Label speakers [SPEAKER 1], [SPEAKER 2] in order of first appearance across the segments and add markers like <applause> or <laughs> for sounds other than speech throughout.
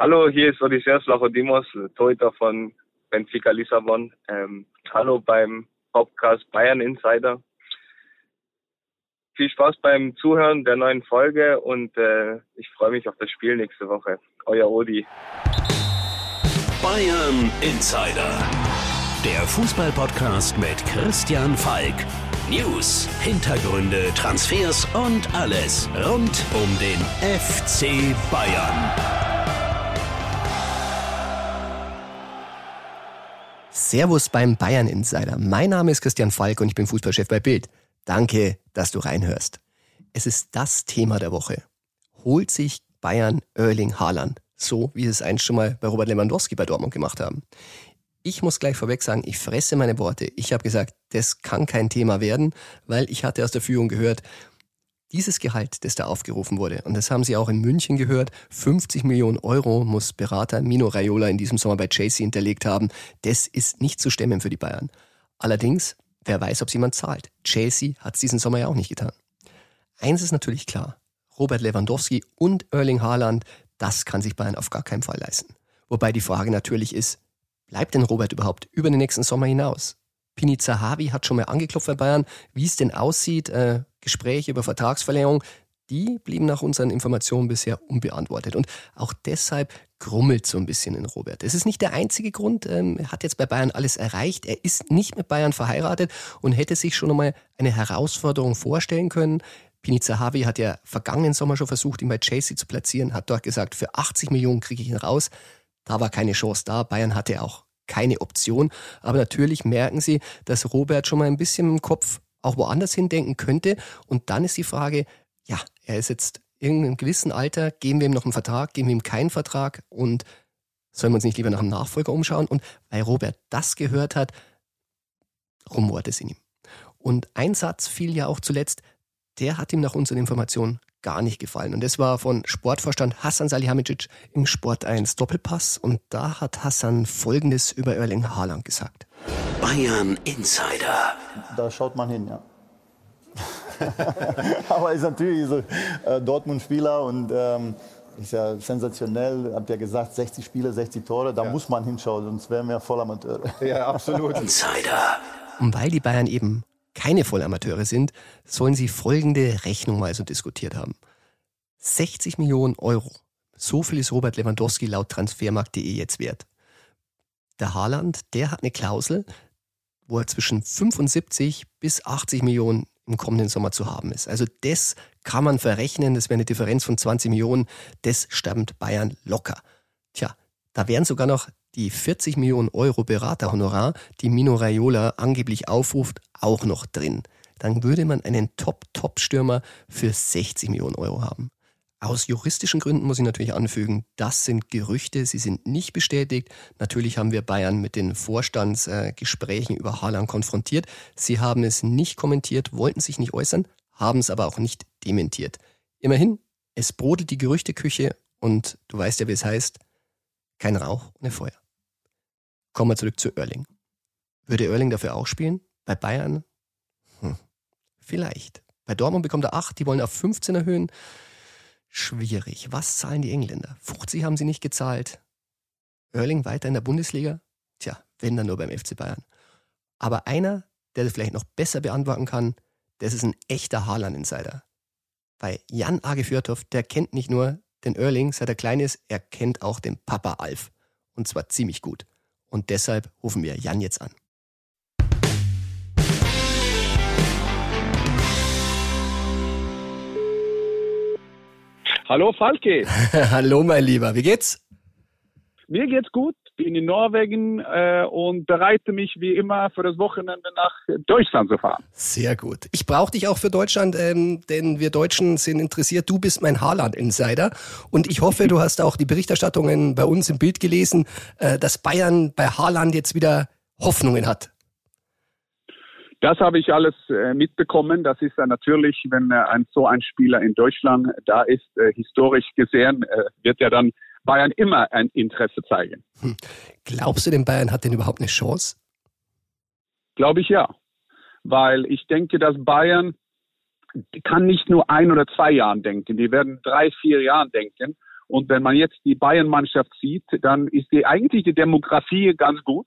[SPEAKER 1] Hallo, hier ist Odysseus Lachodimos, Torhüter von Benfica Lissabon. Ähm, hallo beim Podcast Bayern Insider. Viel Spaß beim Zuhören der neuen Folge und äh, ich freue mich auf das Spiel nächste Woche. Euer Odi.
[SPEAKER 2] Bayern Insider. Der Fußballpodcast mit Christian Falk. News, Hintergründe, Transfers und alles rund um den FC Bayern.
[SPEAKER 3] Servus beim Bayern Insider. Mein Name ist Christian Falk und ich bin Fußballchef bei Bild. Danke, dass du reinhörst. Es ist das Thema der Woche. Holt sich Bayern Erling Haaland, so wie es einst schon mal bei Robert Lewandowski bei Dortmund gemacht haben. Ich muss gleich vorweg sagen, ich fresse meine Worte. Ich habe gesagt, das kann kein Thema werden, weil ich hatte aus der Führung gehört, dieses Gehalt, das da aufgerufen wurde, und das haben Sie auch in München gehört, 50 Millionen Euro muss Berater Mino Raiola in diesem Sommer bei Chasey hinterlegt haben. Das ist nicht zu stemmen für die Bayern. Allerdings, wer weiß, ob es jemand zahlt. Chasey hat es diesen Sommer ja auch nicht getan. Eins ist natürlich klar. Robert Lewandowski und Erling Haaland, das kann sich Bayern auf gar keinen Fall leisten. Wobei die Frage natürlich ist, bleibt denn Robert überhaupt über den nächsten Sommer hinaus? Pini Zahavi hat schon mal angeklopft bei Bayern, wie es denn aussieht. Äh, Gespräche über Vertragsverlängerung, die blieben nach unseren Informationen bisher unbeantwortet. Und auch deshalb grummelt so ein bisschen in Robert. Es ist nicht der einzige Grund. Ähm, er hat jetzt bei Bayern alles erreicht. Er ist nicht mit Bayern verheiratet und hätte sich schon einmal eine Herausforderung vorstellen können. Pini Zahavi hat ja vergangenen Sommer schon versucht, ihn bei Chelsea zu platzieren, hat dort gesagt, für 80 Millionen kriege ich ihn raus. Da war keine Chance da. Bayern hatte auch keine Option. Aber natürlich merken sie, dass Robert schon mal ein bisschen im Kopf auch woanders hindenken könnte. Und dann ist die Frage, ja, er ist jetzt in einem gewissen Alter, geben wir ihm noch einen Vertrag, geben wir ihm keinen Vertrag und sollen wir uns nicht lieber nach einem Nachfolger umschauen? Und weil Robert das gehört hat, rumort es in ihm. Und ein Satz fiel ja auch zuletzt, der hat ihm nach unseren Informationen gar nicht gefallen. Und das war von Sportvorstand Hassan Salihamidzic im Sport 1 Doppelpass. Und da hat Hassan Folgendes über Erling Haaland gesagt.
[SPEAKER 2] Bayern Insider.
[SPEAKER 4] Da schaut man hin, ja. <laughs> Aber ist natürlich so äh, Dortmund-Spieler und ähm, ist ja sensationell. Habt ja gesagt, 60 Spiele, 60 Tore. Da ja. muss man hinschauen, sonst wären wir Vollamateur.
[SPEAKER 2] Ja, absolut. Insider.
[SPEAKER 3] Und weil die Bayern eben keine Vollamateure sind, sollen sie folgende Rechnung mal so diskutiert haben. 60 Millionen Euro. So viel ist Robert Lewandowski laut transfermarkt.de jetzt wert. Der Haaland, der hat eine Klausel, wo er zwischen 75 bis 80 Millionen im kommenden Sommer zu haben ist. Also das kann man verrechnen, das wäre eine Differenz von 20 Millionen, das stammt Bayern locker. Tja, da wären sogar noch die 40 Millionen Euro Beraterhonorar, die Mino Raiola angeblich aufruft, auch noch drin. Dann würde man einen Top-Top-Stürmer für 60 Millionen Euro haben. Aus juristischen Gründen muss ich natürlich anfügen, das sind Gerüchte, sie sind nicht bestätigt. Natürlich haben wir Bayern mit den Vorstandsgesprächen äh, über Haaland konfrontiert. Sie haben es nicht kommentiert, wollten sich nicht äußern, haben es aber auch nicht dementiert. Immerhin, es brodelt die Gerüchteküche und du weißt ja, wie es heißt, kein Rauch ohne Feuer. Kommen wir zurück zu Erling. Würde Erling dafür auch spielen? Bei Bayern? Hm. Vielleicht. Bei Dortmund bekommt er 8, die wollen auf 15 erhöhen. Schwierig. Was zahlen die Engländer? 50 haben sie nicht gezahlt. Erling weiter in der Bundesliga? Tja, wenn dann nur beim FC Bayern. Aber einer, der das vielleicht noch besser beantworten kann, das ist ein echter Haaland-Insider. Weil Jan Age Fjörthoff, der kennt nicht nur den Erling, seit er klein ist, er kennt auch den Papa Alf. Und zwar ziemlich gut. Und deshalb rufen wir Jan jetzt an.
[SPEAKER 5] Hallo Falke. <laughs>
[SPEAKER 3] Hallo mein Lieber, wie geht's?
[SPEAKER 5] Mir geht's gut bin in Norwegen äh, und bereite mich wie immer für das Wochenende nach Deutschland zu fahren.
[SPEAKER 3] Sehr gut. Ich brauche dich auch für Deutschland, ähm, denn wir Deutschen sind interessiert. Du bist mein Haaland-Insider und ich hoffe, du hast auch die Berichterstattungen bei uns im Bild gelesen, äh, dass Bayern bei Haaland jetzt wieder Hoffnungen hat.
[SPEAKER 5] Das habe ich alles äh, mitbekommen. Das ist ja natürlich, wenn äh, ein so ein Spieler in Deutschland da ist, äh, historisch gesehen, äh, wird er dann Bayern immer ein Interesse zeigen. Hm.
[SPEAKER 3] Glaubst du, denn Bayern hat denn überhaupt eine Chance?
[SPEAKER 5] Glaube ich ja. Weil ich denke, dass Bayern kann nicht nur ein oder zwei Jahren denken. Die werden drei, vier Jahren denken. Und wenn man jetzt die Bayern-Mannschaft sieht, dann ist die eigentlich die Demografie ganz gut.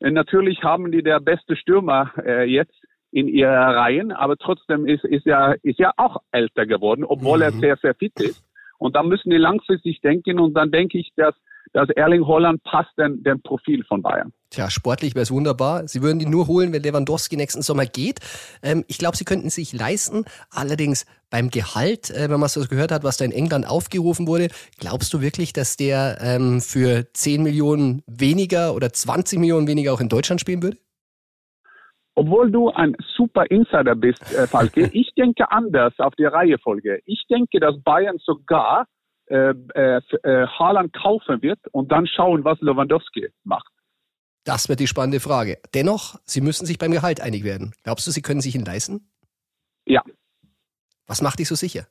[SPEAKER 5] Äh, natürlich haben die der beste Stürmer äh, jetzt in ihrer Reihen, aber trotzdem ist, ist ja ist ja auch älter geworden, obwohl mhm. er sehr sehr fit ist. Und da müssen die langfristig denken und dann denke ich, dass dass Erling Holland passt dem, dem Profil von Bayern.
[SPEAKER 3] Tja, sportlich wäre es wunderbar. Sie würden die nur holen, wenn Lewandowski nächsten Sommer geht. Ähm, ich glaube, sie könnten sich leisten. Allerdings beim Gehalt, äh, wenn man so gehört hat, was da in England aufgerufen wurde, glaubst du wirklich, dass der ähm, für 10 Millionen weniger oder 20 Millionen weniger auch in Deutschland spielen würde?
[SPEAKER 5] Obwohl du ein super Insider bist, äh, Falke, <laughs> ich denke anders auf die Reihefolge. Ich denke, dass Bayern sogar äh, äh, äh, Haaland kaufen wird und dann schauen, was Lewandowski macht.
[SPEAKER 3] Das wird die spannende Frage. Dennoch, Sie müssen sich beim Gehalt einig werden. Glaubst du, Sie können sich ihn leisten?
[SPEAKER 5] Ja.
[SPEAKER 3] Was macht dich so sicher?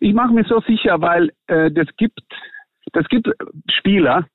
[SPEAKER 5] Ich mache mich so sicher, weil äh, das gibt das gibt Spieler,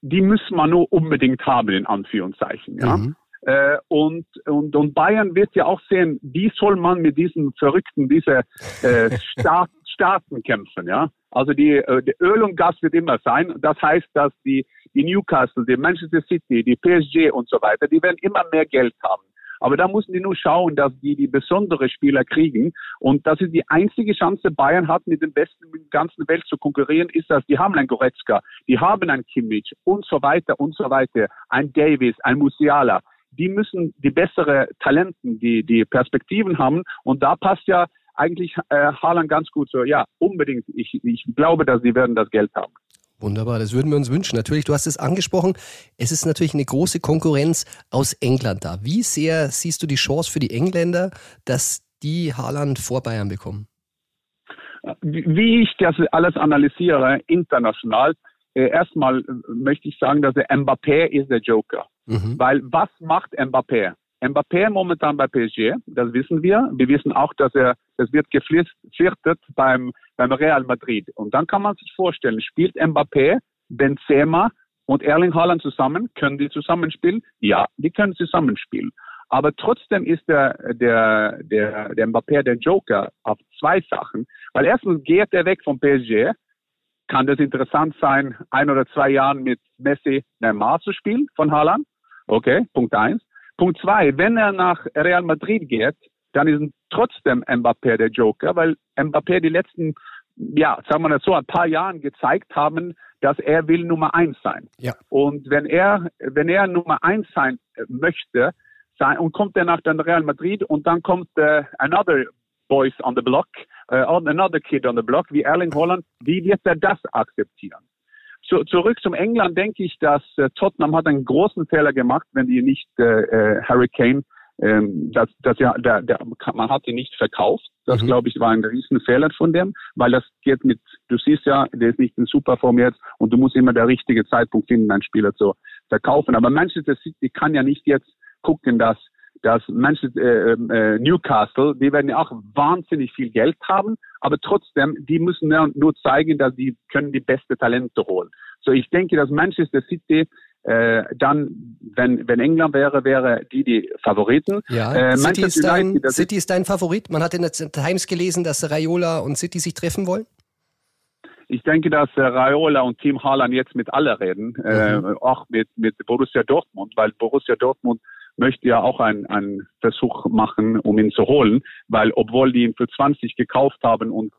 [SPEAKER 5] die muss man nur unbedingt haben in Anführungszeichen. Ja. Mhm. Äh, und, und, und Bayern wird ja auch sehen, wie soll man mit diesen Verrückten, diese äh, <laughs> Staat, Staaten kämpfen, ja. Also die, äh, die Öl und Gas wird immer sein. Das heißt, dass die, die Newcastle, die Manchester City, die PSG und so weiter, die werden immer mehr Geld haben. Aber da müssen die nur schauen, dass die die besondere Spieler kriegen. Und das ist die einzige Chance, Bayern hat, mit den Besten in der ganzen Welt zu konkurrieren, ist, dass die haben einen Goretzka, die haben einen Kimmich und so weiter und so weiter, ein Davis, ein Musiala. Die müssen die bessere Talenten, die, die Perspektiven haben. Und da passt ja eigentlich äh, Haaland ganz gut so, ja, unbedingt. Ich, ich glaube, dass sie werden das Geld haben.
[SPEAKER 3] Wunderbar, das würden wir uns wünschen. Natürlich, du hast es angesprochen, es ist natürlich eine große Konkurrenz aus England da. Wie sehr siehst du die Chance für die Engländer, dass die Haaland vor Bayern bekommen?
[SPEAKER 5] Wie ich das alles analysiere, international, äh, erstmal äh, möchte ich sagen, dass der Mbappé ist der Joker. Mhm. Weil was macht Mbappé? Mbappé momentan bei PSG, das wissen wir. Wir wissen auch, dass er, es wird geflirtet beim, beim Real Madrid. Und dann kann man sich vorstellen, spielt Mbappé, Benzema und Erling Haaland zusammen? Können die zusammenspielen? Ja, die können zusammenspielen. Aber trotzdem ist der, der, der, der Mbappé der Joker auf zwei Sachen. Weil erstens geht er weg vom PSG. Kann das interessant sein, ein oder zwei Jahren mit Messi Neymar zu spielen von Haaland? Okay, Punkt eins. Punkt zwei, wenn er nach Real Madrid geht, dann ist trotzdem Mbappé der Joker, weil Mbappé die letzten, ja, sagen wir mal so, ein paar Jahren gezeigt haben, dass er will Nummer eins sein. Ja. Und wenn er, wenn er Nummer eins sein möchte, sein, und kommt er nach dann Real Madrid und dann kommt uh, another boys on the block, uh, another kid on the block, wie Erling Holland, wie wird er das akzeptieren? Zu, zurück zum England denke ich, dass äh, Tottenham hat einen großen Fehler gemacht, wenn die nicht äh, äh, Harry Kane, ähm, das, das ja, der, der, man hat ihn nicht verkauft. Das mhm. glaube ich war ein Riesenfehler von dem, weil das geht mit, du siehst ja, der ist nicht in Superform jetzt und du musst immer der richtige Zeitpunkt finden, einen Spieler zu verkaufen. Aber Manchester City kann ja nicht jetzt gucken, dass dass Manchester, äh, äh, Newcastle, die werden ja auch wahnsinnig viel Geld haben, aber trotzdem, die müssen ja nur zeigen, dass sie können die beste Talente holen. So, ich denke, dass Manchester City äh, dann, wenn, wenn England wäre, wäre die die Favoriten.
[SPEAKER 3] Ja, äh, City, ist dein, United, City ist dein Favorit. Man hat in der Times gelesen, dass Raiola und City sich treffen wollen.
[SPEAKER 5] Ich denke, dass äh, Raiola und Team Haaland jetzt mit alle reden, äh, mhm. äh, auch mit, mit Borussia Dortmund, weil Borussia Dortmund möchte ja auch einen, einen Versuch machen, um ihn zu holen, weil obwohl die ihn für 20 gekauft haben und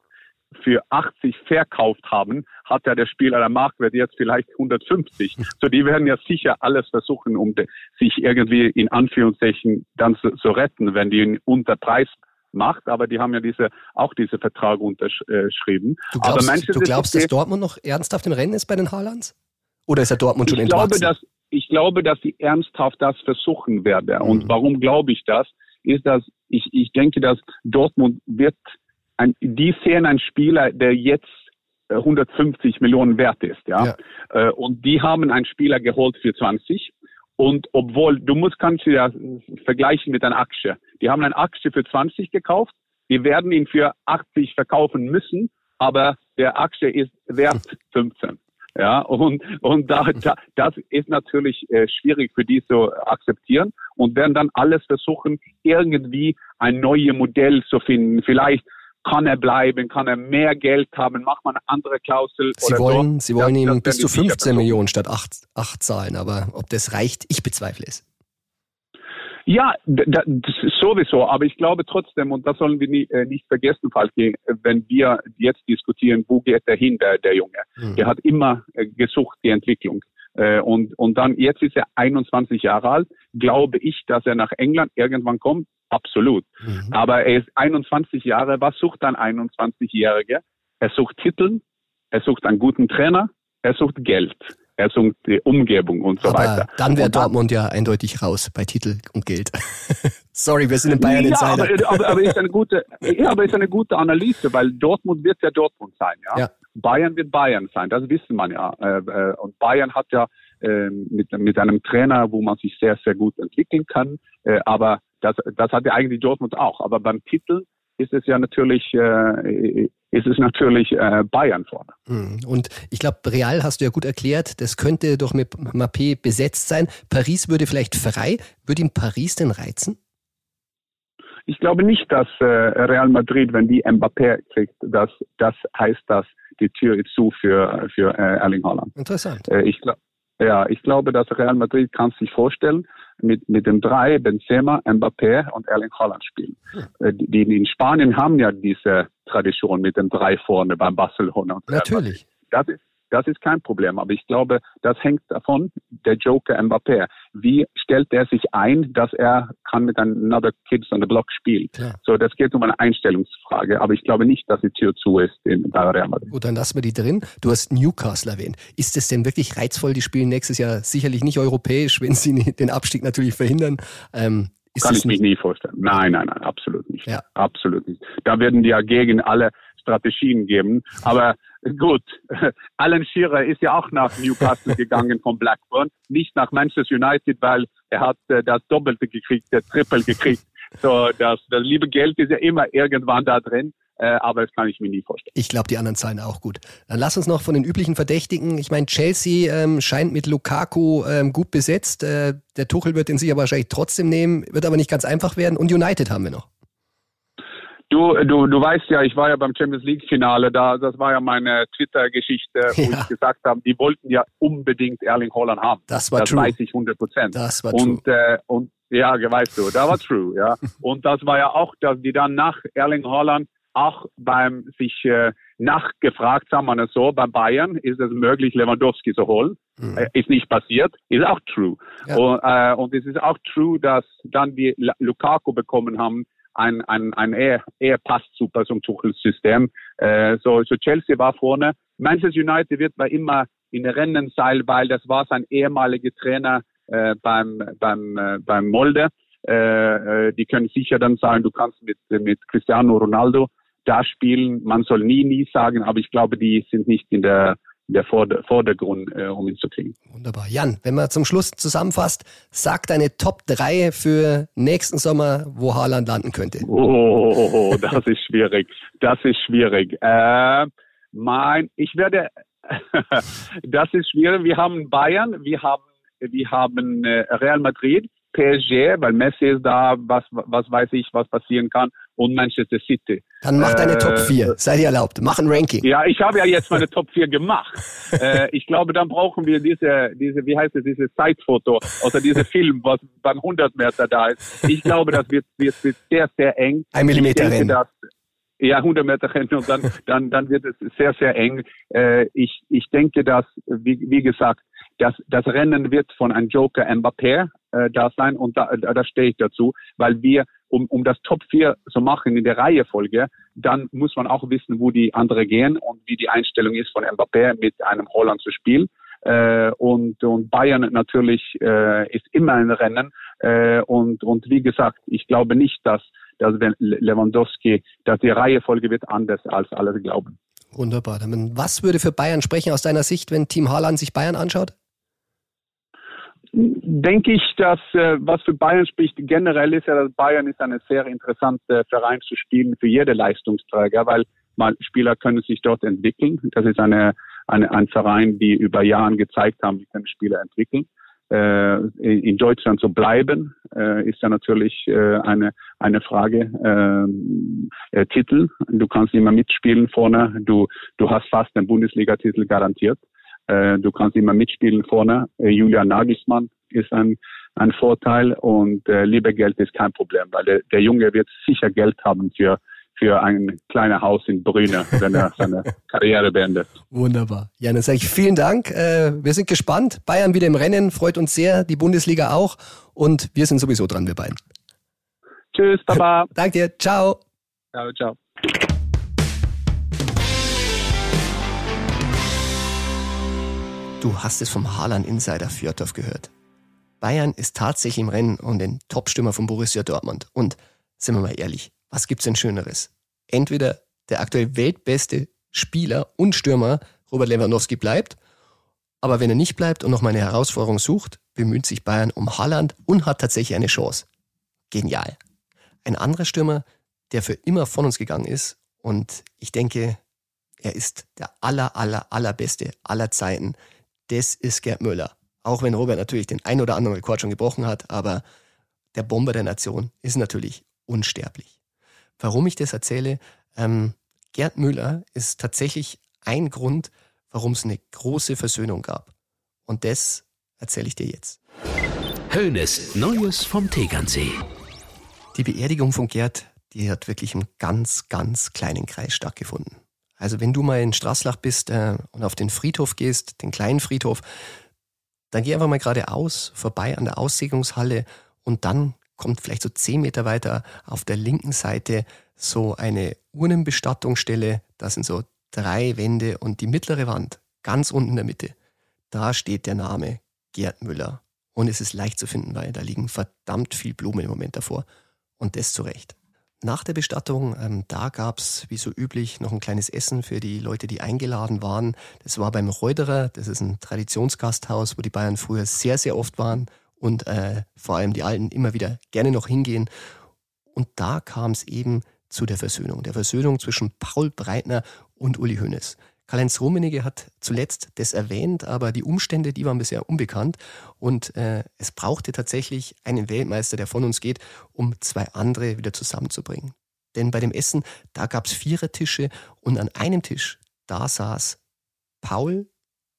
[SPEAKER 5] für 80 verkauft haben, hat ja der Spieler der Marktwert jetzt vielleicht 150. <laughs> So, die werden ja sicher alles versuchen, um sich irgendwie in Anführungszeichen dann zu, zu retten, wenn die ihn unter Preis macht, aber die haben ja diese, auch diese Verträge unterschrieben.
[SPEAKER 3] Du glaubst, du glaubst dass Dortmund noch ernsthaft im Rennen ist bei den Haalands? Oder ist der Dortmund schon
[SPEAKER 5] ich
[SPEAKER 3] entwachsen?
[SPEAKER 5] Glaube, dass, ich glaube, dass sie ernsthaft das versuchen werden. Mhm. Und warum glaube ich das? Ist, dass ich, ich denke, dass Dortmund wird ein, die sehen einen Spieler, der jetzt 150 äh, Millionen wert ist, ja. ja. Äh, und die haben einen Spieler geholt für 20. Und obwohl, du musst, kannst du ja vergleichen mit einer Aktie. Die haben eine Aktie für 20 gekauft. Die werden ihn für 80 verkaufen müssen, aber der Aktie ist wert <laughs> 15. Ja, und, und da, da, das ist natürlich äh, schwierig für die zu akzeptieren und werden dann alles versuchen, irgendwie ein neues Modell zu finden. Vielleicht kann er bleiben, kann er mehr Geld haben, macht man eine andere Klausel.
[SPEAKER 3] Sie wollen, so. Sie wollen das, ihm das bis zu 15 Millionen statt 8, 8 zahlen, aber ob das reicht, ich bezweifle es.
[SPEAKER 5] Ja, das ist sowieso, aber ich glaube trotzdem, und das sollen wir nie, äh, nicht vergessen, Falki, wenn wir jetzt diskutieren, wo geht der hin, der, der Junge? Mhm. Der hat immer äh, gesucht, die Entwicklung. Äh, und, und dann, jetzt ist er 21 Jahre alt, glaube ich, dass er nach England irgendwann kommt, absolut. Mhm. Aber er ist 21 Jahre, was sucht ein 21-Jähriger? Er sucht Titel, er sucht einen guten Trainer, er sucht Geld er sucht die Umgebung und so
[SPEAKER 3] aber
[SPEAKER 5] weiter.
[SPEAKER 3] Dann wäre Dortmund ja eindeutig raus bei Titel und Geld. <laughs> Sorry, wir sind in Bayern
[SPEAKER 5] ja,
[SPEAKER 3] Insider.
[SPEAKER 5] Aber, aber, aber, ist eine gute, <laughs> ja, aber ist eine gute Analyse, weil Dortmund wird ja Dortmund sein, ja. ja. Bayern wird Bayern sein, das wissen man ja. Äh, äh, und Bayern hat ja ähm, mit, mit einem Trainer, wo man sich sehr, sehr gut entwickeln kann. Äh, aber das, das hat ja eigentlich Dortmund auch. Aber beim Titel ist es ja natürlich, äh, ist es natürlich äh, Bayern vorne.
[SPEAKER 3] Hm. Und ich glaube, Real hast du ja gut erklärt, das könnte doch mit Mappé besetzt sein. Paris würde vielleicht frei. Würde ihn Paris denn reizen?
[SPEAKER 5] Ich glaube nicht, dass äh, Real Madrid, wenn die Mbappé kriegt, dass das heißt, dass die Tür ist zu für, für äh, Erling Haaland.
[SPEAKER 3] Interessant.
[SPEAKER 5] Äh, ich, ja, ich glaube, dass Real Madrid kann sich vorstellen, mit, mit den drei, Benzema, Mbappé und Erling Haaland spielen. Hm. Die, die in Spanien haben ja diese Tradition mit den drei vorne beim Barcelona.
[SPEAKER 3] Natürlich.
[SPEAKER 5] Das ist, das ist kein Problem. Aber ich glaube, das hängt davon, der Joker Mbappé. Wie stellt er sich ein, dass er kann mit Another Kids on the Block spielen? Ja. So, das geht um eine Einstellungsfrage. Aber ich glaube nicht, dass die Tür zu ist in Real Madrid.
[SPEAKER 3] Gut, dann lassen wir die drin. Du hast Newcastle erwähnt. Ist es denn wirklich reizvoll? Die spielen nächstes Jahr sicherlich nicht europäisch, wenn sie <laughs> den Abstieg natürlich verhindern. Ähm,
[SPEAKER 5] kann ich mich nie vorstellen. Nein, nein, nein, absolut nicht. Ja. Absolut nicht. Da werden die ja gegen alle Strategien geben. Aber gut, <laughs> Alan Shearer ist ja auch nach Newcastle <laughs> gegangen von Blackburn, nicht nach Manchester United, weil er hat äh, das Doppelte gekriegt, der Triple gekriegt. So, das, das liebe Geld ist ja immer irgendwann da drin. Äh, aber das kann ich mir nie vorstellen.
[SPEAKER 3] Ich glaube, die anderen zahlen auch gut. Dann lass uns noch von den üblichen Verdächtigen. Ich meine, Chelsea ähm, scheint mit Lukaku ähm, gut besetzt. Äh, der Tuchel wird den sicher wahrscheinlich trotzdem nehmen, wird aber nicht ganz einfach werden. Und United haben wir noch.
[SPEAKER 5] Du, du, du weißt ja, ich war ja beim Champions League Finale da. Das war ja meine Twitter-Geschichte, wo ja. ich gesagt habe, die wollten ja unbedingt Erling Holland haben.
[SPEAKER 3] Das war
[SPEAKER 5] das
[SPEAKER 3] true.
[SPEAKER 5] weiß ich 100 Prozent.
[SPEAKER 3] Das war
[SPEAKER 5] und,
[SPEAKER 3] true.
[SPEAKER 5] Äh, und ja, weißt du, da war true, ja. <laughs> und das war ja auch, dass die dann nach Erling Holland auch beim sich äh, nachgefragt haben, man so, bei Bayern ist es möglich, Lewandowski zu holen. Mhm. Äh, ist nicht passiert, ist auch true. Ja. Und, äh, und es ist auch true, dass dann die Lukaku bekommen haben, ein, ein, ein eher, eher passt super zum Tuchel-System. Äh, so, so Chelsea war vorne. Manchester United wird bei immer in Rennen sein, weil das war sein ehemaliger Trainer äh, beim, beim, äh, beim Molde. Äh, äh, die können sicher dann sagen, du kannst mit, mit Cristiano Ronaldo da spielen. Man soll nie, nie sagen, aber ich glaube, die sind nicht in der der Vorder Vordergrund, äh, um ihn zu kriegen.
[SPEAKER 3] Wunderbar. Jan, wenn man zum Schluss zusammenfasst, sag deine Top 3 für nächsten Sommer, wo Haaland landen könnte.
[SPEAKER 5] Oh, das ist schwierig. Das ist schwierig. Äh, mein, ich werde, <laughs> das ist schwierig. Wir haben Bayern, wir haben, wir haben äh, Real Madrid, PSG, weil Messi ist da, was, was weiß ich, was passieren kann, und Manchester City.
[SPEAKER 3] Dann mach deine äh, Top 4, sei dir erlaubt, mach ein Ranking.
[SPEAKER 5] Ja, ich habe ja jetzt meine <laughs> Top 4 gemacht. äh, ich glaube, dann brauchen wir diese, diese, wie heißt es, dieses Zeitfoto, oder diese <laughs> Film, was beim 100 Meter da ist. Ich glaube, das wird, wird, wird sehr, sehr eng.
[SPEAKER 3] Ein Millimeter Rennen.
[SPEAKER 5] Das, ja, 100 Meter Rennen und dann, dann, dann wird es sehr, sehr eng. Äh, ich, ich denke, dass, wie, wie gesagt, das, das Rennen wird von einem Joker Mbappé äh, da sein und da, da stehe ich dazu, weil wir, um, um das Top 4 zu machen in der Reihefolge, dann muss man auch wissen, wo die andere gehen und wie die Einstellung ist von Mbappé mit einem Holland zu spielen. Äh, und, und Bayern natürlich äh, ist immer ein Rennen. Äh, und, und wie gesagt, ich glaube nicht, dass, dass Lewandowski, dass die Reihefolge wird anders als alle glauben.
[SPEAKER 3] Wunderbar. Was würde für Bayern sprechen aus deiner Sicht, wenn Team Haaland sich Bayern anschaut?
[SPEAKER 5] Denke ich, dass äh, was für Bayern spricht generell ist ja, dass Bayern ist eine sehr interessante Verein zu spielen für jede Leistungsträger, weil mal Spieler können sich dort entwickeln. Das ist eine, eine ein Verein, die über Jahren gezeigt haben, wie können Spieler entwickeln. äh, in Deutschland zu bleiben, äh, ist ja natürlich äh, eine, eine Frage. Äh, äh, Titel, du kannst immer mitspielen vorne, du, du hast fast den Bundesliga-Titel garantiert. Äh, du kannst immer mitspielen vorne. Äh, Julian Nagelsmann ist ein, ein Vorteil und äh, Geld ist kein Problem, weil der, der Junge wird sicher Geld haben für für ein kleines Haus in Brüne, wenn er <laughs> seine Karriere beendet.
[SPEAKER 3] Wunderbar. Ja, dann sage ich vielen Dank. Äh, wir sind gespannt. Bayern wieder im Rennen, freut uns sehr, die Bundesliga auch. Und wir sind sowieso dran, wir beiden.
[SPEAKER 5] Tschüss, Baba. <laughs>
[SPEAKER 3] Danke dir. Ciao.
[SPEAKER 5] Ciao, ciao.
[SPEAKER 3] Du hast es vom Haaland-Insider Fjordhoff gehört. Bayern ist tatsächlich im Rennen um den Top-Stürmer von Borussia Dortmund. Und sind wir mal ehrlich, was gibt's denn Schöneres? Entweder der aktuell weltbeste Spieler und Stürmer Robert Lewandowski bleibt, aber wenn er nicht bleibt und nochmal eine Herausforderung sucht, bemüht sich Bayern um Haaland und hat tatsächlich eine Chance. Genial. Ein anderer Stürmer, der für immer von uns gegangen ist und ich denke, er ist der aller, aller, allerbeste aller Zeiten. Das ist Gerd Müller. Auch wenn Robert natürlich den ein oder anderen Rekord schon gebrochen hat, aber der Bomber der Nation ist natürlich unsterblich. Warum ich das erzähle, ähm, Gerd Müller ist tatsächlich ein Grund, warum es eine große Versöhnung gab. Und das erzähle ich dir jetzt.
[SPEAKER 2] Hönes Neues vom Tegernsee.
[SPEAKER 3] Die Beerdigung von Gerd, die hat wirklich im ganz, ganz kleinen Kreis stattgefunden. Also wenn du mal in Straßlach bist äh, und auf den Friedhof gehst, den kleinen Friedhof, dann geh einfach mal geradeaus vorbei an der Aussegnungshalle und dann kommt vielleicht so zehn Meter weiter auf der linken Seite so eine Urnenbestattungsstelle. Da sind so drei Wände und die mittlere Wand, ganz unten in der Mitte, da steht der Name Gerd Müller. Und es ist leicht zu finden, weil da liegen verdammt viel Blumen im Moment davor. Und das zu Recht. Nach der Bestattung, ähm, da gab's wie so üblich noch ein kleines Essen für die Leute, die eingeladen waren. Das war beim Reuterer, das ist ein Traditionsgasthaus, wo die Bayern früher sehr, sehr oft waren und äh, vor allem die Alten immer wieder gerne noch hingehen. Und da kam es eben zu der Versöhnung, der Versöhnung zwischen Paul Breitner und Uli Hoeneß. Karl-Heinz Rummenigge hat zuletzt das erwähnt, aber die Umstände, die waren bisher unbekannt und äh, es brauchte tatsächlich einen Weltmeister, der von uns geht, um zwei andere wieder zusammenzubringen. Denn bei dem Essen, da gab es Vierertische und an einem Tisch, da saß Paul,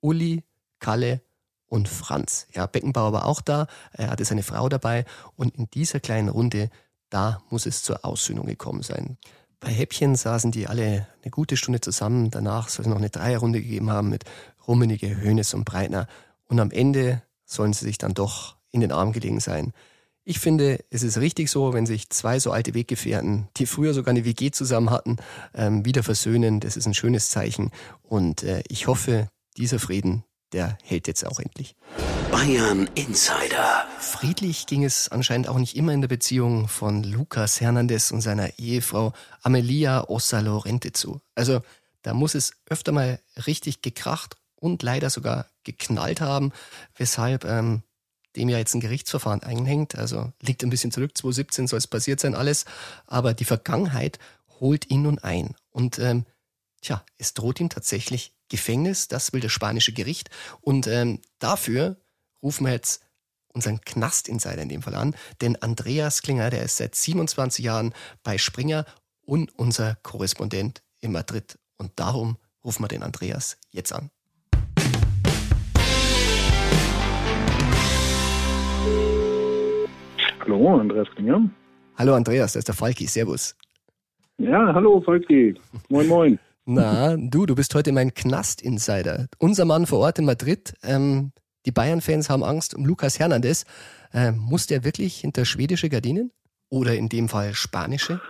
[SPEAKER 3] Uli, Kalle und Franz. Ja, Beckenbauer war auch da, er hatte seine Frau dabei und in dieser kleinen Runde, da muss es zur Aussöhnung gekommen sein. Bei Häppchen saßen die alle eine gute Stunde zusammen, danach soll es noch eine Dreierrunde gegeben haben mit Rummenige, Hönes und Breitner und am Ende sollen sie sich dann doch in den Arm gelegen sein. Ich finde, es ist richtig so, wenn sich zwei so alte Weggefährten, die früher sogar eine WG zusammen hatten, ähm, wieder versöhnen. Das ist ein schönes Zeichen. Und äh, ich hoffe, dieser Frieden, der hält jetzt auch endlich.
[SPEAKER 2] Bayern Insider.
[SPEAKER 3] Friedlich ging es anscheinend auch nicht immer in der Beziehung von Lukas Hernandez und seiner Ehefrau Amelia Ossa Lorente zu. Also da muss es öfter mal richtig gekracht und leider sogar geknallt haben, weshalb ähm, dem ja jetzt ein Gerichtsverfahren einhängt. Also liegt ein bisschen zurück, 2017 soll es passiert sein alles, aber die Vergangenheit holt ihn nun ein. Und ähm, tja, es droht ihm tatsächlich Gefängnis, das will das spanische Gericht. Und ähm, dafür rufen wir jetzt unseren Knast-Insider in dem Fall an, denn Andreas Klinger, der ist seit 27 Jahren bei Springer und unser Korrespondent in Madrid. Und darum rufen wir den Andreas jetzt an.
[SPEAKER 6] Hallo, Andreas Klinger.
[SPEAKER 3] Hallo Andreas, das ist der Falki, servus.
[SPEAKER 6] Ja, hallo Falki. Moin, moin. <laughs>
[SPEAKER 3] Na, du, du bist heute mein Knast-Insider. Unser Mann vor Ort in Madrid. Ähm, die Bayern-Fans haben Angst um Lukas Hernandez. Ähm, muss der wirklich hinter schwedische Gardinen? Oder in dem Fall spanische?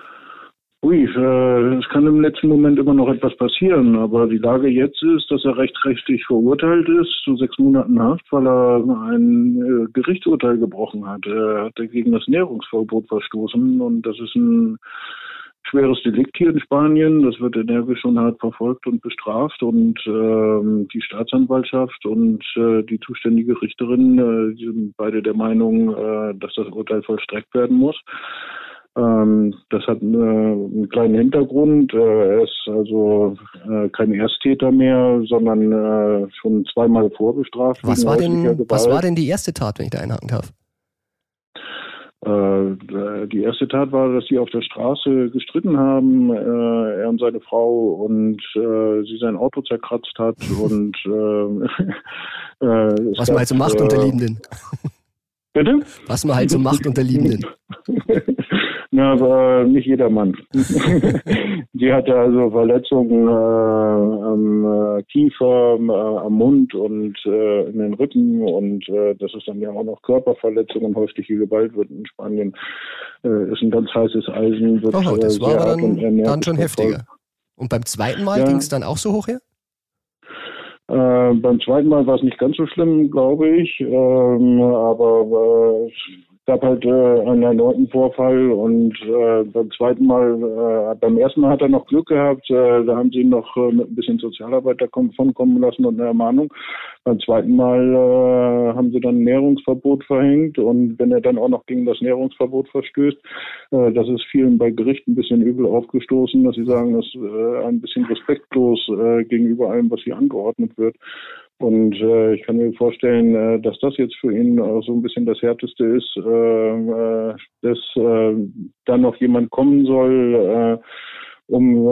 [SPEAKER 6] Ui, äh, es kann im letzten Moment immer noch etwas passieren, aber die Lage jetzt ist, dass er rechtskräftig verurteilt ist zu sechs Monaten Haft, weil er ein äh, Gerichtsurteil gebrochen hat. Er hat gegen das Nährungsverbot verstoßen und das ist ein schweres Delikt hier in Spanien. Das wird energisch und hart verfolgt und bestraft. Und ähm, die Staatsanwaltschaft und äh, die zuständige Richterin äh, sind beide der Meinung, äh, dass das Urteil vollstreckt werden muss. Ähm, das hat äh, einen kleinen Hintergrund. Äh, er ist also äh, kein Ersttäter mehr, sondern äh, schon zweimal vorbestraft.
[SPEAKER 3] Was war, denn, was war denn die erste Tat, wenn ich da einhaken darf?
[SPEAKER 6] Äh, die erste Tat war, dass sie auf der Straße gestritten haben, äh, er und seine Frau, und äh, sie sein Auto zerkratzt hat. <laughs> und
[SPEAKER 3] Was man halt so macht unter Liebenden.
[SPEAKER 6] Bitte?
[SPEAKER 3] Was man halt so <laughs> macht unter Liebenden. <laughs>
[SPEAKER 6] Na, aber nicht jedermann. <laughs> die hatte also Verletzungen äh, am äh, Kiefer, äh, am Mund und äh, in den Rücken und äh, das ist dann ja auch noch Körperverletzung und häusliche Gewalt wird in Spanien äh, ist ein ganz heißes Eisen. Wird,
[SPEAKER 3] oh, das war dann, dann schon heftiger. Und beim zweiten Mal ja. ging es dann auch so hoch her?
[SPEAKER 6] Beim zweiten Mal war es nicht ganz so schlimm, glaube ich. Ähm, aber gab halt äh, einen erneuten Vorfall und äh, beim zweiten Mal, äh, beim ersten Mal hat er noch Glück gehabt, äh, da haben sie ihn noch äh, mit ein bisschen Sozialarbeit davon kommen lassen und eine Ermahnung. Beim zweiten Mal äh, haben sie dann ein Nährungsverbot verhängt und wenn er dann auch noch gegen das Nährungsverbot verstößt, äh, das ist vielen bei Gericht ein bisschen übel aufgestoßen, dass sie sagen, das ist äh, ein bisschen respektlos äh, gegenüber allem, was hier angeordnet wird. Und äh, ich kann mir vorstellen, äh, dass das jetzt für ihn auch so ein bisschen das Härteste ist, äh, äh, dass äh, dann noch jemand kommen soll, äh, um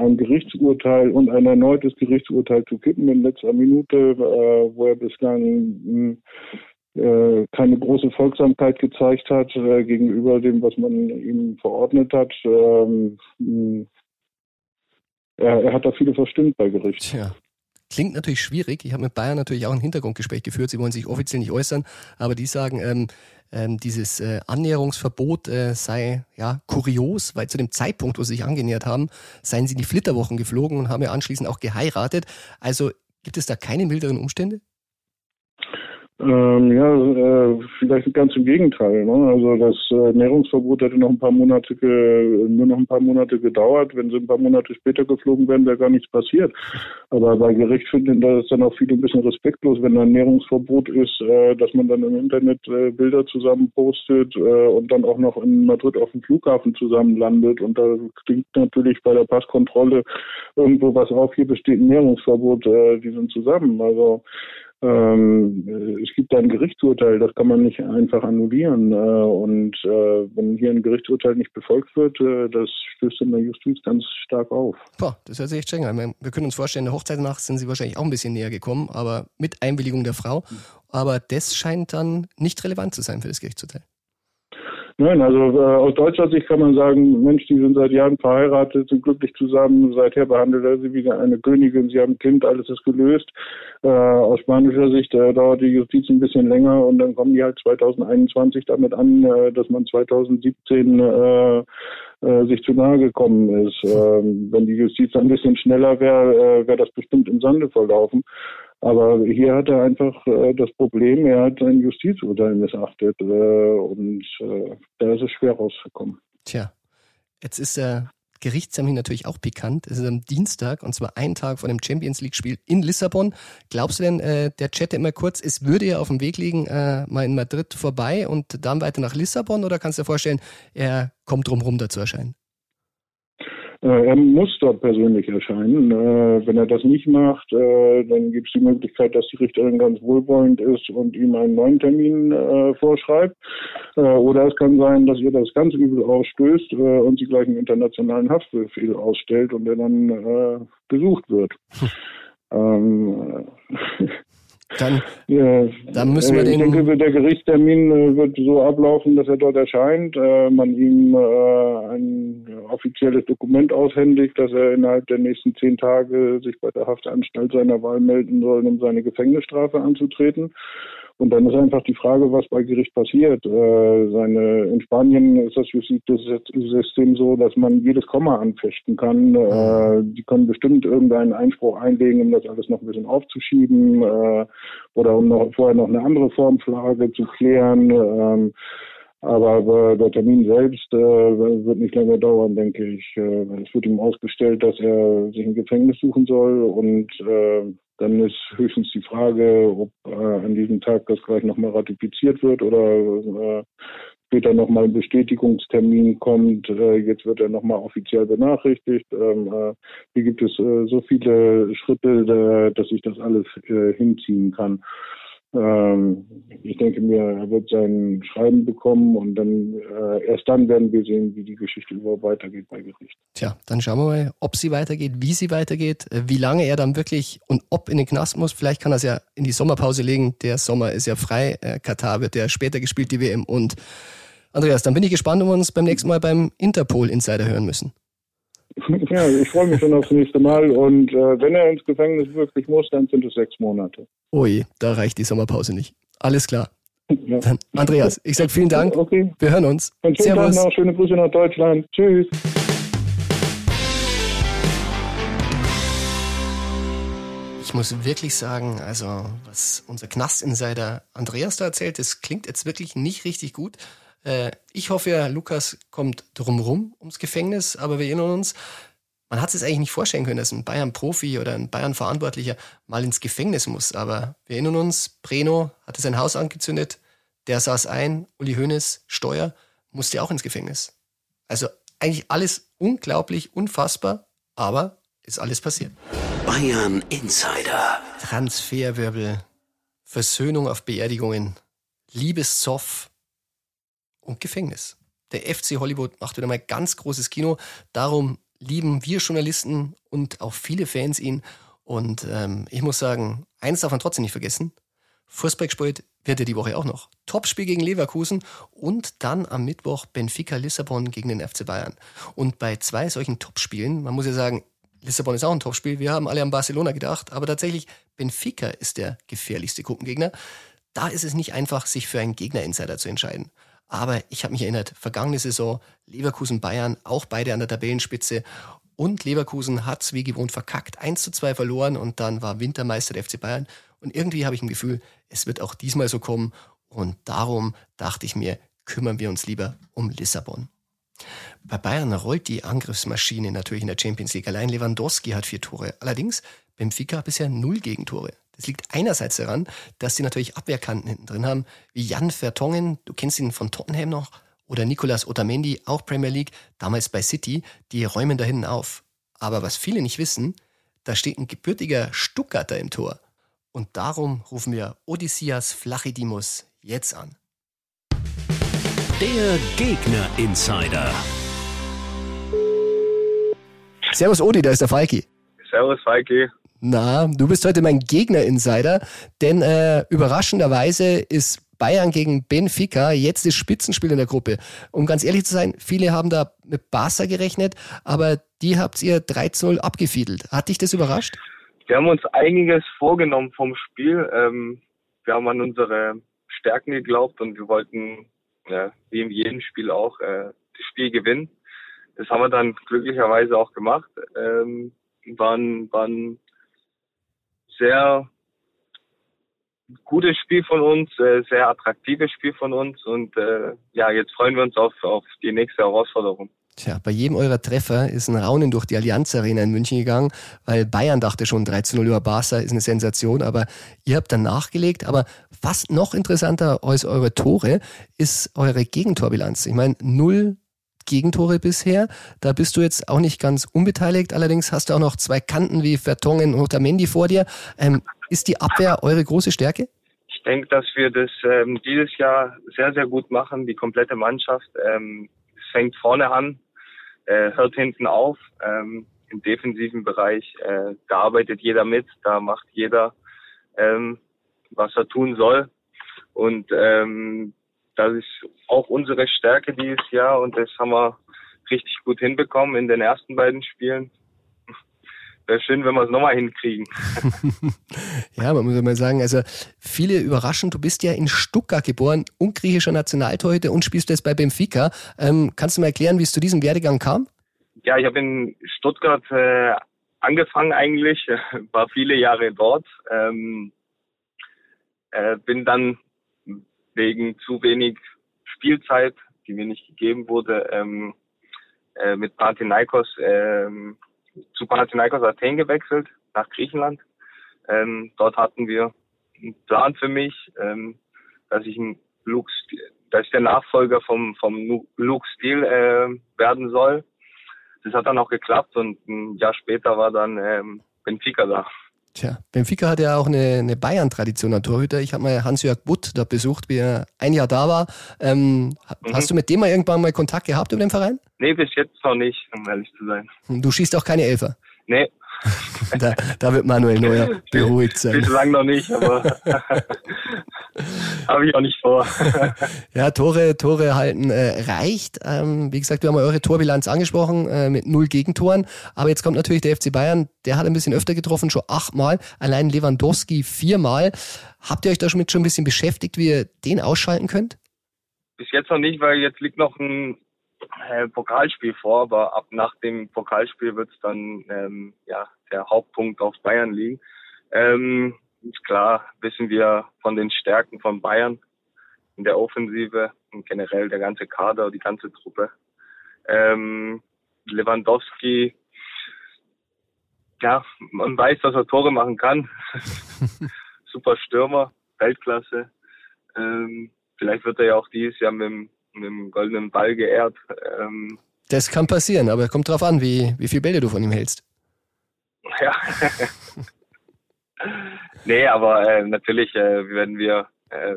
[SPEAKER 6] ein Gerichtsurteil und ein erneutes Gerichtsurteil zu kippen in letzter Minute, wo er bislang keine große Folgsamkeit gezeigt hat gegenüber dem, was man ihm verordnet hat. Ähm, er, er, hat da viele verstimmt bei Gericht.
[SPEAKER 3] Tja. Klingt natürlich schwierig. Ich habe mit Bayern natürlich auch ein Hintergrundgespräch geführt. Sie wollen sich offiziell nicht äußern, aber die sagen, ähm, ähm, dieses äh, Annäherungsverbot äh, sei ja kurios, weil zu dem Zeitpunkt, wo sie sich angenähert haben, seien sie die Flitterwochen geflogen und haben ja anschließend auch geheiratet. Also gibt es da keine milderen Umstände?
[SPEAKER 6] Ähm, ja, äh, vielleicht ganz im Gegenteil. Ne? Also das äh, Nährungsverbot hätte noch ein paar Monate, nur noch ein paar Monate gedauert. Wenn sie ein paar Monate später geflogen wären, wäre gar nichts passiert. Aber bei Gericht finden das dann auch viele ein bisschen respektlos, wenn da ein Nährungsverbot ist, äh, dass man dann im Internet äh, Bilder zusammen postet äh, und dann auch noch in Madrid auf dem Flughafen zusammen landet. Und da klingt natürlich bei der Passkontrolle irgendwo was auf, hier besteht ein Nährungsverbot, äh, die sind zusammen. Also ähm, äh, es gibt ein Gerichtsurteil, das kann man nicht einfach annullieren. Äh, und äh, wenn hier ein Gerichtsurteil nicht befolgt wird, äh, das stößt in der Justiz ganz stark auf.
[SPEAKER 3] Boah, das hört sich echt streng an. Wir können uns vorstellen, der Hochzeit nach sind Sie wahrscheinlich auch ein bisschen näher gekommen, aber mit Einwilligung der Frau. Aber das scheint dann nicht relevant zu sein für das Gerichtsurteil.
[SPEAKER 6] Nein, also äh, aus deutscher Sicht kann man sagen, Mensch, die sind seit Jahren verheiratet, sind glücklich zusammen, seither behandelt er sie wie eine Königin, sie haben ein Kind, alles ist gelöst. Äh, aus spanischer Sicht äh, dauert die Justiz ein bisschen länger und dann kommen die halt 2021 damit an, äh, dass man 2017 äh, äh, sich zu nahe gekommen ist. Ähm, wenn die Justiz ein bisschen schneller wäre, äh, wäre das bestimmt im Sande verlaufen. Aber hier hat er einfach äh, das Problem, er hat sein Justizurteil missachtet äh, und äh, da ist es schwer rauszukommen.
[SPEAKER 3] Tja, jetzt ist der Gerichtstermin natürlich auch pikant. Es ist am Dienstag und zwar einen Tag vor dem Champions League-Spiel in Lissabon. Glaubst du denn, äh, der Chat immer kurz, es würde ja auf dem Weg liegen, äh, mal in Madrid vorbei und dann weiter nach Lissabon oder kannst du dir vorstellen, er kommt drumherum da zu erscheinen?
[SPEAKER 6] Äh, er muss dort persönlich erscheinen. Äh, wenn er das nicht macht, äh, dann gibt es die Möglichkeit, dass die Richterin ganz wohlwollend ist und ihm einen neuen Termin vorschreibt. Oder es kann sein, dass ihr das ganz übel ausstößt und sie gleich einen internationalen Haftbefehl ausstellt und er dann gesucht wird. ähm, <laughs>
[SPEAKER 3] Dann, ja, dann müssen wir den.
[SPEAKER 6] Ich denke, der Gerichtstermin äh, wird so ablaufen, dass er dort erscheint, äh, man ihm äh, ein offizielles Dokument aushändigt, dass er innerhalb der nächsten zehn Tage sich bei der Haftanstalt seiner Wahl melden soll, um seine Gefängnisstrafe anzutreten. Und dann ist einfach die Frage, was bei Gericht passiert. Äh, seine, in Spanien ist das Justizsystem so, dass man jedes Komma anfechten kann. Äh, die können bestimmt irgendeinen Einspruch einlegen, um das alles noch ein bisschen aufzuschieben äh, oder um noch, vorher noch eine andere Formfrage zu klären. Ähm, aber der Termin selbst äh, wird nicht lange dauern, denke ich. Äh, es wird ihm ausgestellt, dass er sich ein Gefängnis suchen soll und äh, Dann ist höchstens die Frage, ob äh, an diesem Tag das gleich nochmal ratifiziert wird oder äh, später nochmal ein Bestätigungstermin kommt. Äh, jetzt wird er nochmal offiziell benachrichtigt. Ähm, äh, hier gibt es äh, so viele Schritte, dass ich das alles äh, hinziehen kann. Ähm, ich denke mir, er wird sein Schreiben bekommen und dann äh, erst dann werden wir sehen, wie die Geschichte überhaupt weitergeht bei Gericht.
[SPEAKER 3] Tja, dann schauen wir mal, ob sie weitergeht, wie sie weitergeht, äh, wie lange er dann wirklich und ob in den Knast muss. Vielleicht kann er es ja in die Sommerpause legen. Der Sommer ist ja frei. Äh, Katar wird ja später gespielt, die WM. Und Andreas, dann bin ich gespannt, ob wir uns beim nächsten Mal beim Interpol Insider hören müssen. <laughs>
[SPEAKER 6] Ja, ich freue mich schon aufs nächste Mal und äh, wenn er ins Gefängnis wirklich muss, dann sind es sechs Monate.
[SPEAKER 3] Ui, da reicht die Sommerpause nicht. Alles klar. Ja. Dann, Andreas, ich sage vielen Dank.
[SPEAKER 6] Okay.
[SPEAKER 3] Wir hören uns.
[SPEAKER 6] Und Servus. Noch. Schöne Grüße nach Deutschland. Tschüss.
[SPEAKER 3] Ich muss wirklich sagen, also was unser Knast-Insider Andreas da erzählt, das klingt jetzt wirklich nicht richtig gut. Äh, ich hoffe ja, Lukas kommt drumrum ums Gefängnis, aber wir erinnern uns, man hat es eigentlich nicht vorstellen können, dass ein Bayern-Profi oder ein Bayern-Verantwortlicher mal ins Gefängnis muss. Aber wir erinnern uns, Breno hatte sein Haus angezündet, der saß ein, Uli Hoeneß, Steuer, musste auch ins Gefängnis. Also eigentlich alles unglaublich, unfassbar, aber ist alles passiert.
[SPEAKER 2] Bayern Insider.
[SPEAKER 3] Transferwirbel, Versöhnung auf Beerdigungen, Liebeszoff, und Gefängnis. Der FC Hollywood macht wieder mal ganz großes Kino. Darum lieben wir Journalisten und auch viele Fans ihn. Und ähm, ich muss sagen, eins darf man trotzdem nicht vergessen. Fußball gespielt wird er die Woche auch noch. Topspiel gegen Leverkusen und dann am Mittwoch Benfica Lissabon gegen den FC Bayern. Und bei zwei solchen Topspielen, man muss ja sagen, Lissabon ist auch ein Topspiel, wir haben alle an Barcelona gedacht, aber tatsächlich Benfica ist der gefährlichste Gruppengegner. Da ist es nicht einfach, sich für einen Gegner-Insider zu entscheiden. Aber ich habe mich erinnert, vergangene Saison Leverkusen Bayern, auch beide an der Tabellenspitze. Und Leverkusen hat es wie gewohnt verkackt, 1 zu 2 verloren und dann war Wintermeister der FC Bayern. Und irgendwie habe ich ein Gefühl, es wird auch diesmal so kommen. Und darum dachte ich mir, kümmern wir uns lieber um Lissabon. Bei Bayern rollt die Angriffsmaschine natürlich in der Champions League. Allein Lewandowski hat vier Tore. Allerdings Benfica bisher null Gegentore. Das liegt einerseits daran, dass sie natürlich Abwehrkanten hinten drin haben, wie Jan Vertongen, du kennst ihn von Tottenham noch, oder Nicolas Otamendi, auch Premier League, damals bei City, die räumen da hinten auf. Aber was viele nicht wissen, da steht ein gebürtiger Stuttgarter im Tor. Und darum rufen wir Odysseas Flachidimus jetzt an.
[SPEAKER 2] Der Gegner Insider.
[SPEAKER 3] Servus Odi, da ist der Falki.
[SPEAKER 1] Servus Falki.
[SPEAKER 3] Na, du bist heute mein Gegner-Insider, denn äh, überraschenderweise ist Bayern gegen Benfica jetzt das Spitzenspiel in der Gruppe. Um ganz ehrlich zu sein, viele haben da mit Barca gerechnet, aber die habt ihr 13-0 abgefiedelt. Hat dich das überrascht?
[SPEAKER 1] Wir haben uns einiges vorgenommen vom Spiel. Ähm, wir haben an unsere Stärken geglaubt und wir wollten, ja, wie in jedem Spiel auch, äh, das Spiel gewinnen. Das haben wir dann glücklicherweise auch gemacht. Ähm, waren, waren sehr gutes Spiel von uns, äh, sehr attraktives Spiel von uns und äh, ja, jetzt freuen wir uns auf, auf die nächste Herausforderung.
[SPEAKER 3] Tja, bei jedem eurer Treffer ist ein Raunen durch die Allianz Arena in München gegangen, weil Bayern dachte schon 13-0 über Barca ist eine Sensation, aber ihr habt dann nachgelegt. Aber fast noch interessanter als eure Tore ist eure Gegentorbilanz. Ich meine, null Gegentore bisher. Da bist du jetzt auch nicht ganz unbeteiligt. Allerdings hast du auch noch zwei Kanten wie Vertongen und Otamendi vor dir. Ähm, ist die Abwehr eure große Stärke?
[SPEAKER 1] Ich denke, dass wir das ähm, dieses Jahr sehr, sehr gut machen, die komplette Mannschaft. Ähm, es fängt vorne an, äh, hört hinten auf. Ähm, Im defensiven Bereich, äh, da arbeitet jeder mit, da macht jeder, ähm, was er tun soll. Und ähm, das ist auch unsere Stärke dieses Jahr und das haben wir richtig gut hinbekommen in den ersten beiden Spielen. Wäre schön, wenn wir es nochmal hinkriegen. <laughs>
[SPEAKER 3] ja, man muss ja mal sagen, also viele überraschen, du bist ja in Stuttgart geboren, ungriechischer Nationaltorhüter und spielst jetzt bei Benfica. Ähm, kannst du mal erklären, wie es zu diesem Werdegang kam?
[SPEAKER 1] Ja, ich habe in Stuttgart äh, angefangen eigentlich, <laughs> war viele Jahre dort. Ähm, äh, bin dann wegen zu wenig Spielzeit, die mir nicht gegeben wurde, ähm, äh, mit Panathinaikos ähm, zu Panathinaikos Athen gewechselt nach Griechenland. Ähm, dort hatten wir einen Plan für mich, ähm, dass ich ein Luke, dass ich der Nachfolger vom, vom Luke Steel äh, werden soll. Das hat dann auch geklappt und ein Jahr später war dann ähm, Benfica da.
[SPEAKER 3] Tja, Benfica hat ja auch eine, eine Bayern-Tradition an Torhüter. Ich habe mal Hans-Jörg Butt da besucht, wie er ein Jahr da war. Ähm, mhm. Hast du mit dem mal irgendwann mal Kontakt gehabt über den Verein?
[SPEAKER 1] Nee, bis jetzt noch nicht, um ehrlich zu sein.
[SPEAKER 3] Du schießt auch keine Elfer?
[SPEAKER 1] Nee, <laughs>
[SPEAKER 3] da, da, wird Manuel Neuer beruhigt sein.
[SPEAKER 1] Bislang noch nicht, aber <laughs> habe ich auch nicht vor. <laughs>
[SPEAKER 3] ja, Tore, Tore halten äh, reicht. Ähm, wie gesagt, wir haben eure Torbilanz angesprochen äh, mit null Gegentoren. Aber jetzt kommt natürlich der FC Bayern. Der hat ein bisschen öfter getroffen, schon achtmal. Allein Lewandowski viermal. Habt ihr euch da schon mit schon ein bisschen beschäftigt, wie ihr den ausschalten könnt?
[SPEAKER 1] Bis jetzt noch nicht, weil jetzt liegt noch ein äh, Pokalspiel vor, aber ab nach dem Pokalspiel wird es dann ähm, ja der Hauptpunkt auf Bayern liegen. Ähm, ist klar, wissen wir von den Stärken von Bayern in der Offensive und generell der ganze Kader, die ganze Truppe. Ähm, Lewandowski, ja, man weiß, dass er Tore machen kann. <laughs> Super Stürmer, Weltklasse. Ähm, vielleicht wird er ja auch dieses Jahr mit dem mit dem goldenen Ball geehrt. Ähm,
[SPEAKER 3] das kann passieren, aber kommt drauf an, wie, wie viel Bälle du von ihm hältst. <laughs>
[SPEAKER 1] Ja. nee, aber äh, natürlich äh, werden wir äh,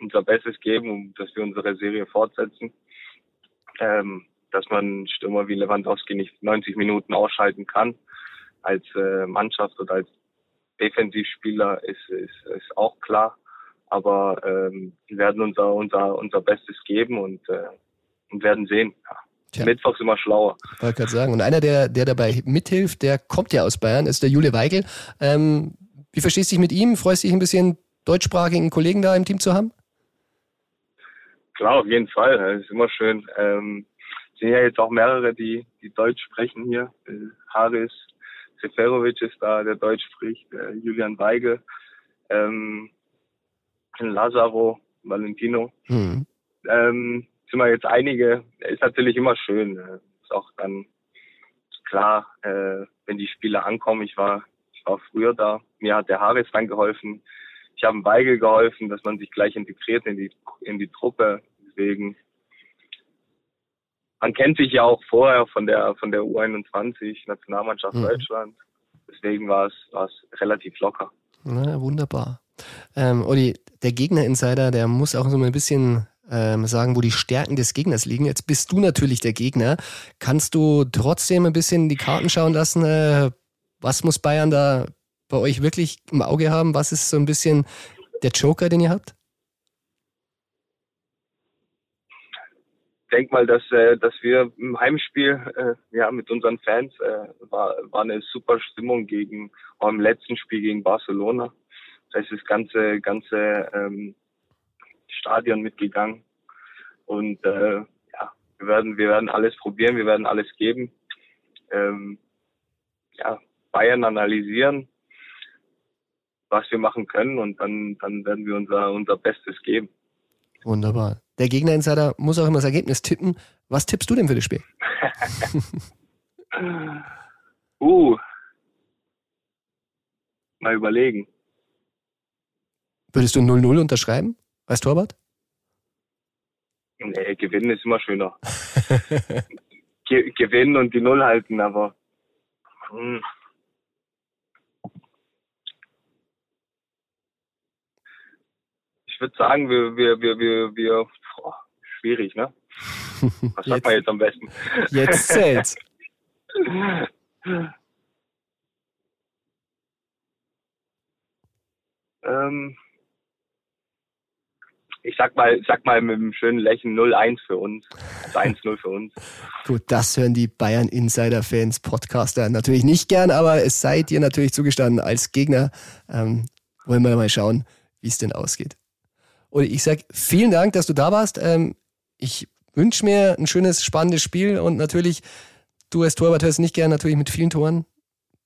[SPEAKER 1] unser Bestes geben, um dass wir unsere Serie fortsetzen. Ähm, dass man Stürmer wie Lewandowski nicht 90 Minuten ausschalten kann als äh, Mannschaft oder als Defensivspieler ist, ist, ist auch klar aber ähm, wir werden unser, unser, unser Bestes geben und, äh, und werden sehen. Ja. Tja. Mittwoch ist immer schlauer.
[SPEAKER 3] Wollte gerade sagen. Und einer, der, der dabei mithilft, der kommt ja aus Bayern, ist der Jule Weigel. Ähm, wie verstehst du dich mit ihm? Freust du dich ein bisschen deutschsprachigen Kollegen da im Team zu haben?
[SPEAKER 1] Klar, auf jeden Fall. Das ist immer schön. Ähm, sind ja jetzt auch mehrere, die, die Deutsch sprechen hier. Äh, Haris Seferovic ist da, der Deutsch spricht, äh, Julian Weigel. Ähm, Lazaro, Valentino. Mhm. Ähm, sind wir jetzt einige. Ist natürlich immer schön. Äh, ist auch dann klar, äh, wenn die Spieler ankommen. Ich war, ich war früher da. Mir hat der Haris dann geholfen. Ich habe Weigel geholfen, dass man sich gleich integriert in die, in die Truppe. Deswegen, man kennt sich ja auch vorher von der, von der U21 Nationalmannschaft mhm. Deutschland. Deswegen war es, war es relativ locker.
[SPEAKER 3] Na, wunderbar. Ähm, Olli, der Gegner-Insider, der muss auch so ein bisschen ähm, sagen, wo die Stärken des Gegners liegen. Jetzt bist du natürlich der Gegner. Kannst du trotzdem ein bisschen die Karten schauen lassen? Äh, was muss Bayern da bei euch wirklich im Auge haben? Was ist so ein bisschen der Joker, den ihr habt?
[SPEAKER 1] Ich denke mal, dass, äh, dass wir im Heimspiel äh, ja, mit unseren Fans äh, war, war eine super Stimmung gegen, auch im letzten Spiel gegen Barcelona da ist das ganze, ganze ähm, Stadion mitgegangen. Und äh, ja, wir werden, wir werden alles probieren, wir werden alles geben. Ähm, ja, Bayern analysieren, was wir machen können und dann, dann werden wir unser, unser Bestes geben.
[SPEAKER 3] Wunderbar. Der Gegner-Insider muss auch immer das Ergebnis tippen. Was tippst du denn für das Spiel? <laughs>
[SPEAKER 1] uh. Mal überlegen.
[SPEAKER 3] Würdest du 0-0 unterschreiben als Torwart?
[SPEAKER 1] Nee, gewinnen ist immer schöner. <laughs> Ge gewinnen und die Null halten, aber. Hm. Ich würde sagen, wir, wir, wir, wir, wir boah, schwierig, ne? <laughs> Was sagt man jetzt am besten?
[SPEAKER 3] Jetzt zählt's. <laughs>
[SPEAKER 1] ähm, ich sag mal, sag mal mit einem schönen Lächeln 0-1 für uns. 1-0 für uns. <laughs>
[SPEAKER 3] Gut, das hören die Bayern Insider-Fans, Podcaster natürlich nicht gern, aber es seid ihr natürlich zugestanden als Gegner. Ähm, wollen wir mal schauen, wie es denn ausgeht. Und ich sag vielen Dank, dass du da warst. Ähm, ich wünsche mir ein schönes, spannendes Spiel und natürlich, du als Torwart hörst nicht gern, natürlich mit vielen Toren.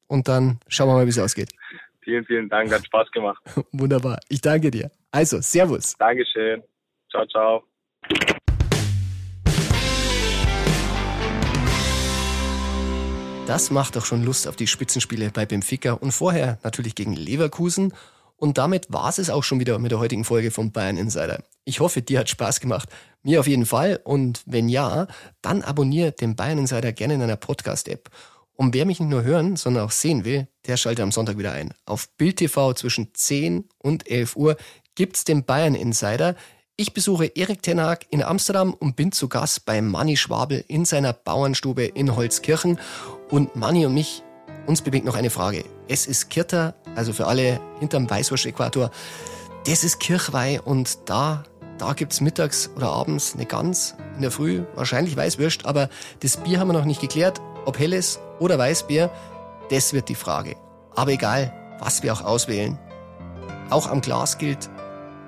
[SPEAKER 3] Und dann schauen wir mal, wie es ausgeht.
[SPEAKER 1] Vielen, vielen Dank, hat Spaß gemacht. <laughs>
[SPEAKER 3] Wunderbar. Ich danke dir. Also, Servus.
[SPEAKER 1] Dankeschön. Ciao, ciao.
[SPEAKER 3] Das macht doch schon Lust auf die Spitzenspiele bei Benfica und vorher natürlich gegen Leverkusen. Und damit war es auch schon wieder mit der heutigen Folge vom Bayern Insider. Ich hoffe, dir hat Spaß gemacht. Mir auf jeden Fall. Und wenn ja, dann abonniere den Bayern Insider gerne in einer Podcast-App. Und wer mich nicht nur hören, sondern auch sehen will, der schalte am Sonntag wieder ein. Auf Bild TV zwischen 10 und 11 Uhr gibt's den Bayern Insider. Ich besuche Erik Tenag in Amsterdam und bin zu Gast bei Manni Schwabel in seiner Bauernstube in Holzkirchen. Und Manni und mich, uns bewegt noch eine Frage. Es ist Kirter, also für alle hinterm Weißwurst-Äquator. Das ist Kirchweih und da, da gibt's mittags oder abends eine Gans, in der Früh wahrscheinlich Weißwürst, aber das Bier haben wir noch nicht geklärt, ob helles oder Weißbier, das wird die Frage. Aber egal, was wir auch auswählen, auch am Glas gilt,